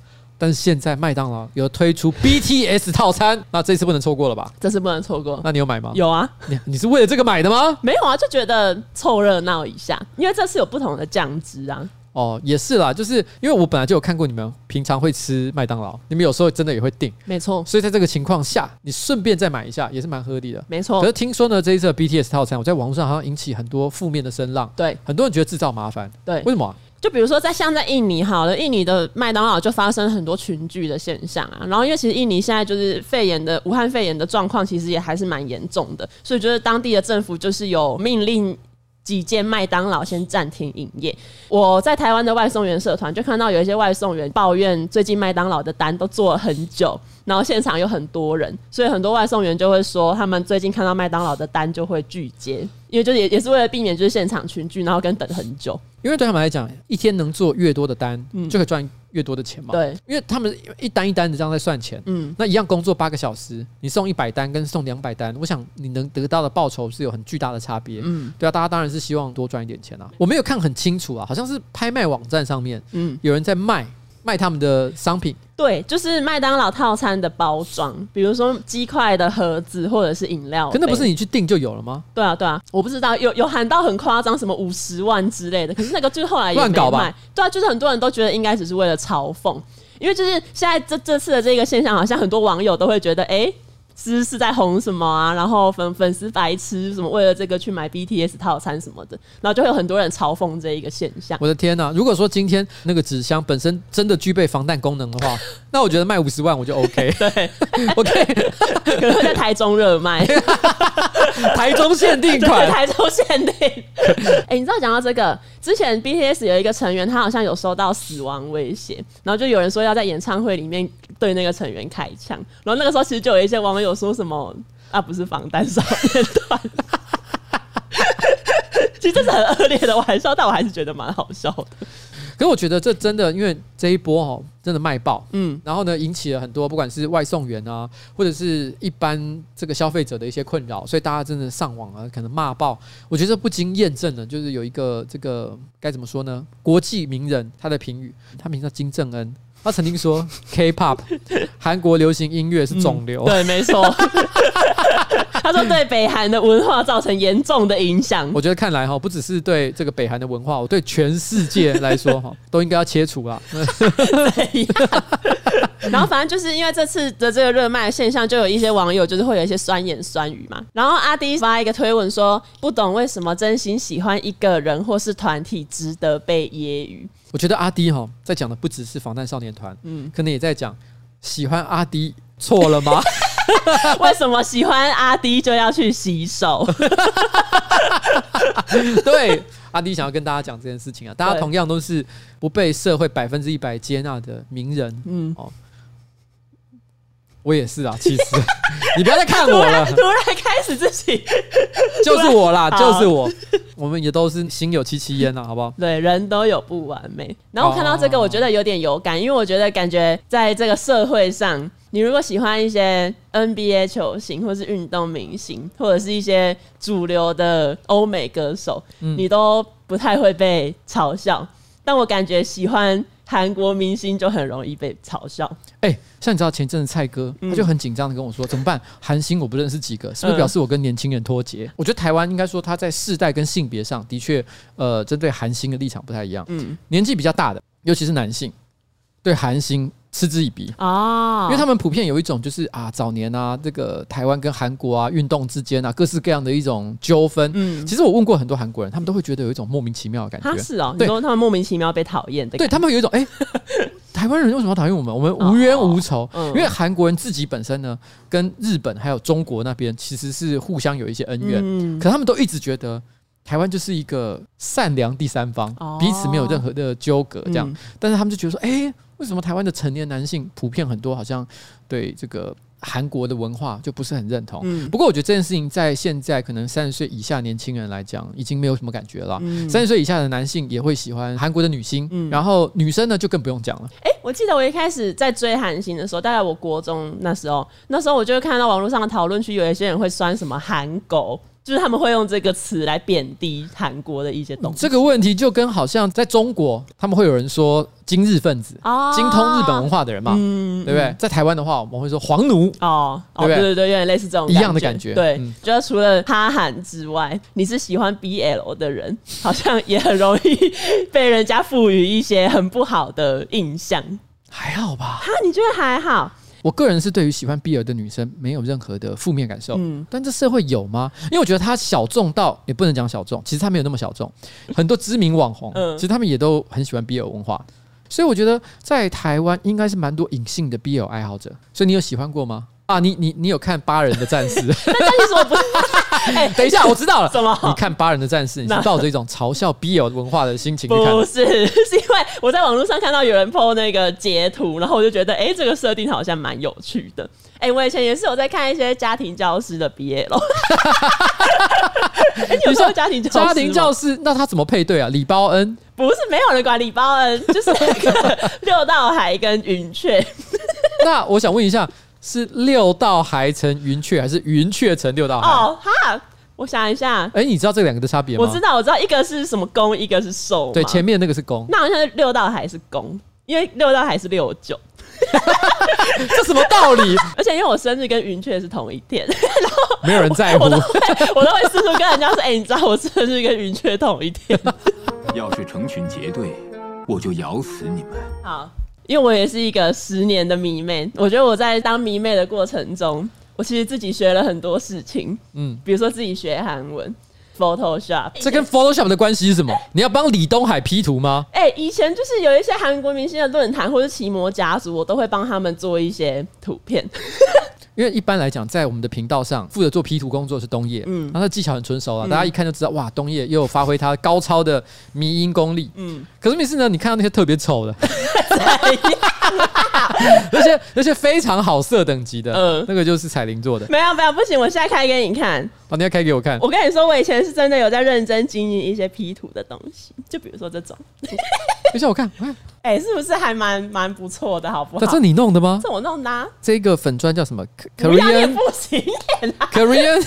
但是现在麦当劳有推出 BTS 套餐，那这次不能错过了吧？这次不能错过。那你有买吗？有啊。你你是为了这个买的吗？没有啊，就觉得凑热闹一下，因为这次有不同的酱汁啊。哦，也是啦，就是因为我本来就有看过你们平常会吃麦当劳，你们有时候真的也会订。没错。所以在这个情况下，你顺便再买一下也是蛮合理的。没错。可是听说呢，这一次的 BTS 套餐，我在网络上好像引起很多负面的声浪。对。很多人觉得制造麻烦。对。为什么啊？就比如说，在像在印尼好了，印尼的麦当劳就发生很多群聚的现象啊。然后，因为其实印尼现在就是肺炎的武汉肺炎的状况，其实也还是蛮严重的，所以觉得当地的政府就是有命令几间麦当劳先暂停营业。我在台湾的外送员社团就看到有一些外送员抱怨，最近麦当劳的单都做了很久，然后现场有很多人，所以很多外送员就会说，他们最近看到麦当劳的单就会拒接，因为就也也是为了避免就是现场群聚，然后跟等很久。因为对他们来讲，一天能做越多的单，嗯、就可以赚越多的钱嘛。对，因为他们一单一单的这样在算钱。嗯，那一样工作八个小时，你送一百单跟送两百单，我想你能得到的报酬是有很巨大的差别。嗯，对啊，大家当然是希望多赚一点钱啊。我没有看很清楚啊，好像是拍卖网站上面，嗯，有人在卖。卖他们的商品，对，就是麦当劳套餐的包装，比如说鸡块的盒子或者是饮料。可那不是你去订就有了吗？对啊，对啊，我不知道有有喊到很夸张，什么五十万之类的。可是那个就是后来也乱搞吧？对啊，就是很多人都觉得应该只是为了嘲讽，因为就是现在这这次的这个现象，好像很多网友都会觉得，哎、欸。是是在红什么啊？然后粉粉丝白痴什么？为了这个去买 BTS 套餐什么的，然后就会有很多人嘲讽这一个现象。我的天啊！如果说今天那个纸箱本身真的具备防弹功能的话，那我觉得卖五十万我就 OK。对，OK，可能会在台中热卖，台中限定款，台中限定。哎、欸，你知道讲到这个，之前 BTS 有一个成员，他好像有收到死亡威胁，然后就有人说要在演唱会里面对那个成员开枪，然后那个时候其实就有一些网友。说什么啊？不是防弹少年团，其实这是很恶劣的玩笑，但我还是觉得蛮好笑的。可是我觉得这真的，因为这一波哦，真的卖爆，嗯，然后呢，引起了很多不管是外送员啊，或者是一般这个消费者的一些困扰，所以大家真的上网啊，可能骂爆。我觉得不经验证的，就是有一个这个该怎么说呢？国际名人他的评语，他名叫金正恩。他曾经说，K-pop 韩国流行音乐是肿瘤。嗯。对，没错。他说对北韩的文化造成严重的影响。我觉得看来哈，不只是对这个北韩的文化，我对全世界来说哈，都应该要切除了。然后反正就是因为这次的这个热卖现象，就有一些网友就是会有一些酸言酸语嘛。然后阿迪发一个推文说，不懂为什么真心喜欢一个人或是团体值得被揶揄。我觉得阿迪哈在讲的不只是防弹少年团，嗯，可能也在讲喜欢阿迪错了吗？为什么喜欢阿迪就要去洗手？对，阿迪想要跟大家讲这件事情啊，大家同样都是不被社会百分之一百接纳的名人，嗯，哦。我也是啊，其实 你不要再看我了。突然开始自己 就是我啦，就是我。我们也都是心有戚戚焉呐，好不好？对，人都有不完美。然后我看到这个，我觉得有点有感，因为我觉得感觉在这个社会上，你如果喜欢一些 NBA 球星，或是运动明星，或者是一些主流的欧美歌手，你都不太会被嘲笑。但我感觉喜欢。韩国明星就很容易被嘲笑。哎、欸，像你知道前阵子蔡哥，他就很紧张的跟我说：“怎么办？韩星我不认识几个，是不是表示我跟年轻人脱节？”嗯、我觉得台湾应该说他在世代跟性别上的确，呃，针对韩星的立场不太一样。嗯，年纪比较大的，尤其是男性，对韩星。嗤之以鼻啊，因为他们普遍有一种就是啊，早年啊，这个台湾跟韩国啊，运动之间啊，各式各样的一种纠纷。嗯，其实我问过很多韩国人，他们都会觉得有一种莫名其妙的感觉。他是哦，对，你说他们莫名其妙被讨厌的，对他们有一种哎，台湾人为什么要讨厌我们？我们无冤无仇。因为韩国人自己本身呢，跟日本还有中国那边其实是互相有一些恩怨，嗯，可他们都一直觉得台湾就是一个善良第三方，彼此没有任何的纠葛这样。但是他们就觉得说，哎。为什么台湾的成年男性普遍很多，好像对这个韩国的文化就不是很认同？嗯，不过我觉得这件事情在现在可能三十岁以下年轻人来讲，已经没有什么感觉了。三十岁以下的男性也会喜欢韩国的女星，嗯，然后女生呢就更不用讲了。哎，我记得我一开始在追韩星的时候，大概我国中那时候，那时候我就会看到网络上的讨论区有一些人会酸什么韩狗。就是他们会用这个词来贬低韩国的一些东西。这个问题就跟好像在中国，他们会有人说今日分子，哦、精通日本文化的人嘛，嗯、对不对？嗯、在台湾的话，我们会说黄奴，哦，对不对？对对对，有点类似这种一样的感觉。对，嗯、就除了哈韩之外，你是喜欢 BL 的人，好像也很容易被人家赋予一些很不好的印象。还好吧？哈，你觉得还好？我个人是对于喜欢 BL 的女生没有任何的负面感受，嗯，但这社会有吗？因为我觉得他小众到也不能讲小众，其实他没有那么小众，很多知名网红，其实他们也都很喜欢 BL 文化，所以我觉得在台湾应该是蛮多隐性的 BL 爱好者，所以你有喜欢过吗？啊，你你你有看《八人的战士》？但但是我不是。哎，等一下，我知道了。什么？你看《八人的战士》，你是抱着一种嘲笑 BL 文化的心情去看？不是，是因为我在网络上看到有人 po 那个截图，然后我就觉得，哎，这个设定好像蛮有趣的。哎，我以前也是有在看一些家庭教师的 BL。你说家庭教师？家庭教师，那他怎么配对啊？李包恩？不是，没有人管李包恩，就是那个六道海跟云雀。那我想问一下。是六道海成云雀，还是云雀成六道海？哦哈，我想一下。哎、欸，你知道这两个的差别吗？我知道，我知道，一个是什么公，一个是受。对，前面那个是公。那好像是六道海是公，因为六道海是六九。这什么道理？而且因为我生日跟云雀是同一天，然 后没有人在乎。我都会，我都会四处跟人家说：“哎、欸，你知道我生日跟云雀同一天。”要是成群结队，我就咬死你们。好。因为我也是一个十年的迷妹，我觉得我在当迷妹的过程中，我其实自己学了很多事情，嗯，比如说自己学韩文，Photoshop。这跟 Photoshop 的关系是什么？你要帮李东海 P 图吗？哎、欸，以前就是有一些韩国明星的论坛或者奇摩家族，我都会帮他们做一些图片。因为一般来讲，在我们的频道上负责做 P 图工作是东叶，嗯，然后他技巧很纯熟啊，嗯、大家一看就知道，哇，东叶又有发挥他高超的迷音功力，嗯。可是每次呢，你看到那些特别丑的，那些那些非常好色等级的，嗯，那个就是彩铃做的。没有没有，不行，我现在开给你看。哦，你要开给我看。我跟你说，我以前是真的有在认真经营一些 P 图的东西，就比如说这种。等一下我看，我看，哎、欸，是不是还蛮蛮不错的，好不好？这是你弄的吗？这我弄的、啊。这个粉砖叫什么？Korean 不行，Korean。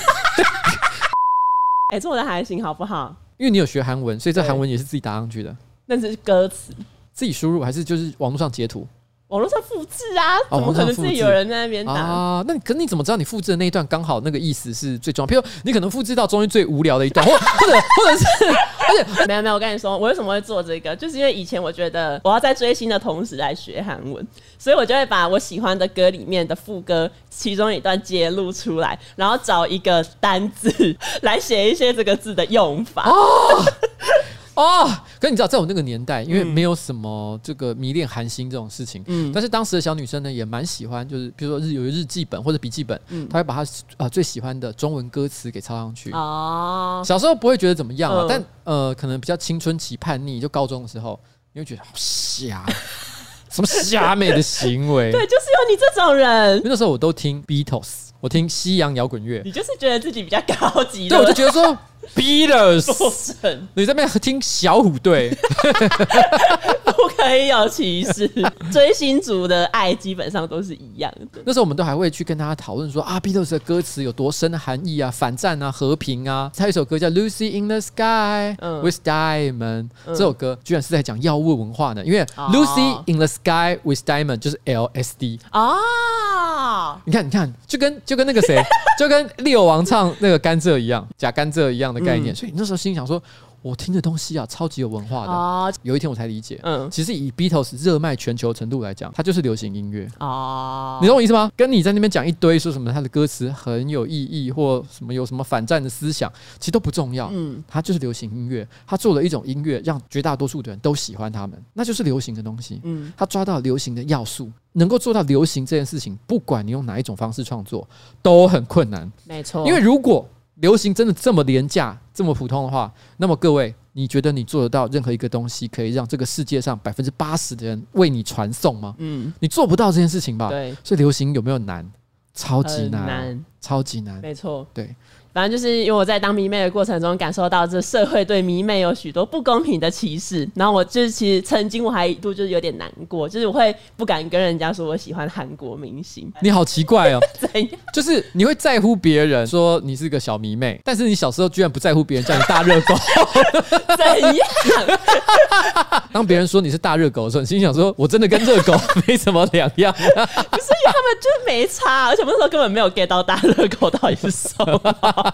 哎，做的还行，好不好？因为你有学韩文，所以这韩文也是自己打上去的。那是歌词，自己输入还是就是网络上截图？网络上复制啊，怎么可能自己有人在那边打啊？那可你怎么知道你复制的那一段刚好那个意思是最重要？比如你可能复制到中间最无聊的一段，或 或者或者是，而且 没有没有，我跟你说，我为什么会做这个？就是因为以前我觉得我要在追星的同时来学韩文，所以我就会把我喜欢的歌里面的副歌其中一段揭露出来，然后找一个单字来写一些这个字的用法。哦哦，可是你知道，在我那个年代，因为没有什么这个迷恋韩星这种事情，嗯，但是当时的小女生呢，也蛮喜欢，就是比如说日有日记本或者笔记本，嗯，她会把她啊最喜欢的中文歌词给抄上去。哦，小时候不会觉得怎么样啊，嗯、但呃，可能比较青春期叛逆，就高中的时候，你会觉得好瞎，什么瞎妹的行为？对，就是有你这种人。那时候我都听 Beatles。我听西洋摇滚乐，你就是觉得自己比较高级。对，我就觉得说 Beatles，你在那边听小虎队。我跟可以有歧视。追星族的爱基本上都是一样的。那时候我们都还会去跟大家讨论说啊，Beatles 的歌词有多深的含义啊，反战啊，和平啊。他有一首歌叫《Lucy in the Sky with Diamond》，这首歌居然是在讲药物文化呢。因为 Lucy in the Sky with Diamond 就是 LSD 啊。你看，你看，就跟就跟那个谁，就跟利友王唱那个甘蔗一样，假甘蔗一样的概念。所以那时候心想说。我听的东西啊，超级有文化的。啊、有一天我才理解，嗯，其实以 Beatles 热卖全球程度来讲，它就是流行音乐。啊。你懂我意思吗？跟你在那边讲一堆说什么，它的歌词很有意义，或什么有什么反战的思想，其实都不重要。嗯，它就是流行音乐，它做了一种音乐，让绝大多数的人都喜欢他们，那就是流行的东西。嗯，它抓到流行的要素，能够做到流行这件事情，不管你用哪一种方式创作，都很困难。没错，因为如果流行真的这么廉价、这么普通的话，那么各位，你觉得你做得到任何一个东西可以让这个世界上百分之八十的人为你传送吗？嗯，你做不到这件事情吧？对，所以流行有没有难？超级难，难超级难。没错，对。反正就是因为我在当迷妹的过程中，感受到这社会对迷妹有许多不公平的歧视。然后我就是其实曾经我还一度就是有点难过，就是我会不敢跟人家说我喜欢韩国明星。你好奇怪哦，怎样？就是你会在乎别人说你是个小迷妹，但是你小时候居然不在乎别人叫你大热狗。怎样？当别人说你是大热狗的时候，你心想说我真的跟热狗没什么两样。不是，因为他们就是没差，而且我那时候根本没有 get 到大热狗到底是什么。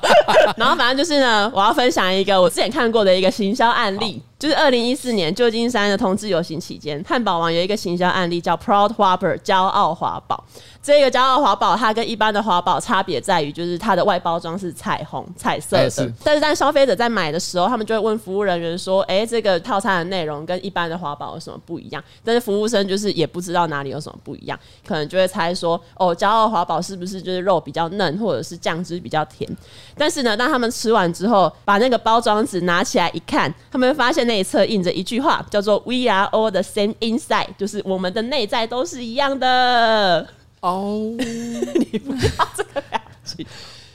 然后反正就是呢，我要分享一个我之前看过的一个行销案例。就是二零一四年旧金山的同志游行期间，汉堡王有一个行销案例叫 Proud Whopper 骄傲华堡。这个骄傲华堡它跟一般的华堡差别在于，就是它的外包装是彩虹彩色的。是但是当消费者在买的时候，他们就会问服务人员说：“哎，这个套餐的内容跟一般的华堡有什么不一样？”但是服务生就是也不知道哪里有什么不一样，可能就会猜说：“哦，骄傲华堡是不是就是肉比较嫩，或者是酱汁比较甜？”但是呢，当他们吃完之后，把那个包装纸拿起来一看，他们会发现。内侧印着一句话，叫做 “We are all the same inside”，就是我们的内在都是一样的。哦，你不要这个表情。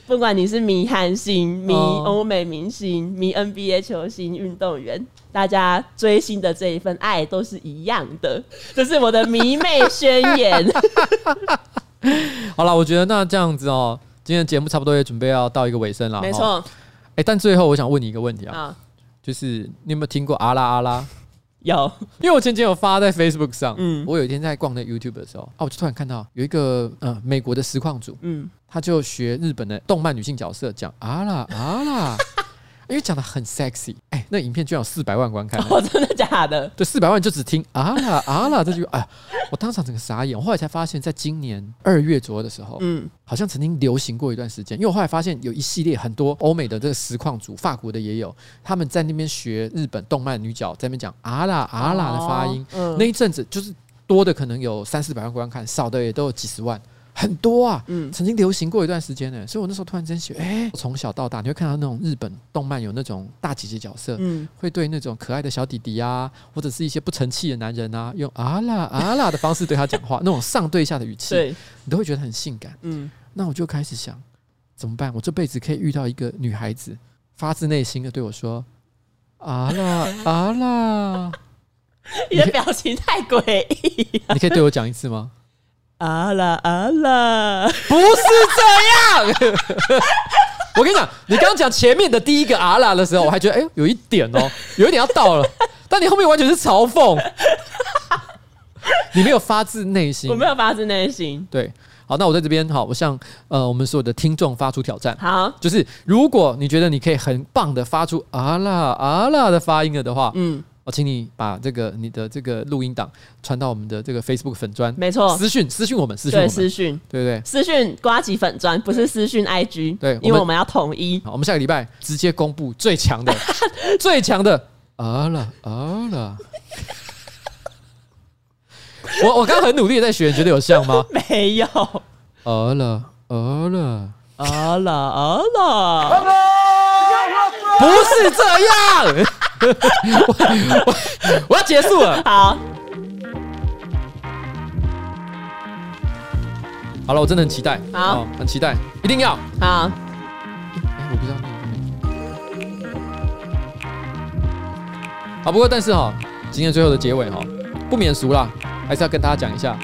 不管你是迷韩星、迷欧美明星、迷 NBA 球星、运动员，大家追星的这一份爱都是一样的。这是我的迷妹宣言。好了，我觉得那这样子哦，今天的节目差不多也准备要到一个尾声了。没错。哎，但最后我想问你一个问题啊。啊就是你有没有听过阿拉阿拉？有，因为我前几天有发在 Facebook 上。嗯，我有一天在逛那 YouTube 的时候，啊，我就突然看到有一个呃美国的实况组，嗯，他就学日本的动漫女性角色讲阿拉阿拉。因为讲的很 sexy，哎、欸，那影片居然有四百万观看，哦，真的假的？对，四百万就只听啊啦啊啦这句，哎呀，我当场整个傻眼。我后来才发现，在今年二月左右的时候，嗯，好像曾经流行过一段时间。因为我后来发现，有一系列很多欧美的这个实况组，法国的也有，他们在那边学日本动漫女角在那边讲啊啦啊啦的发音，哦嗯、那一阵子就是多的可能有三四百万观看，少的也都有几十万。很多啊，嗯，曾经流行过一段时间呢，所以我那时候突然间觉得，哎，从小到大你会看到那种日本动漫有那种大姐姐角色，嗯，会对那种可爱的小弟弟啊，或者是一些不成器的男人啊，用啊啦啊啦的方式对他讲话，那种上对下的语气，对，你都会觉得很性感，嗯，那我就开始想，怎么办？我这辈子可以遇到一个女孩子，发自内心的对我说，啊啦啊啦，你的表情太诡异，你可以对我讲一次吗？啊啦啊啦，不是这样。我跟你讲，你刚刚讲前面的第一个啊啦的时候，我还觉得哎、欸，有一点哦，有一点要到了。但你后面完全是嘲讽，你没有发自内心。我没有发自内心。对，好，那我在这边好，我向呃我们所有的听众发出挑战。好，就是如果你觉得你可以很棒的发出啊啦啊啦的发音了的话，嗯。我请你把这个你的这个录音档传到我们的这个 Facebook 粉专，没错，私讯私讯我们，私讯私讯，对不对？私讯瓜吉粉专，不是私讯 IG，对，因为我们要统一。好，我们下个礼拜直接公布最强的，最强的啊啦啊啦！我我刚刚很努力的在学，你觉得有像吗？没有。啊啦啊啦啊啦啊啦！不是这样。我我我要结束了。好，好了，我真的很期待。好，很期待，一定要。好。哎，我不知道。好，不过但是哈，今天最后的结尾哈，不免俗啦，还是要跟大家讲一下，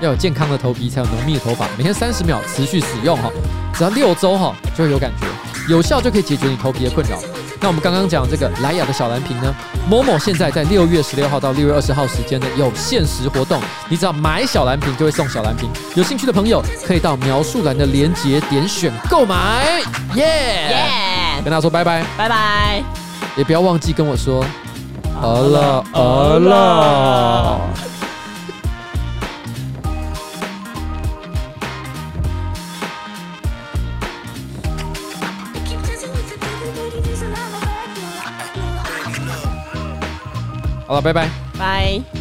要有健康的头皮，才有浓密的头发。每天三十秒持续使用哈，只要六周哈就会有感觉，有效就可以解决你头皮的困扰。那我们刚刚讲这个莱雅的小蓝瓶呢，Momo 现在在六月十六号到六月二十号时间呢有限时活动，你只要买小蓝瓶就会送小蓝瓶。有兴趣的朋友可以到描述栏的链接点选购买，耶耶！跟大家说拜拜，拜拜，也不要忘记跟我说，饿了饿了。好了，拜拜，拜。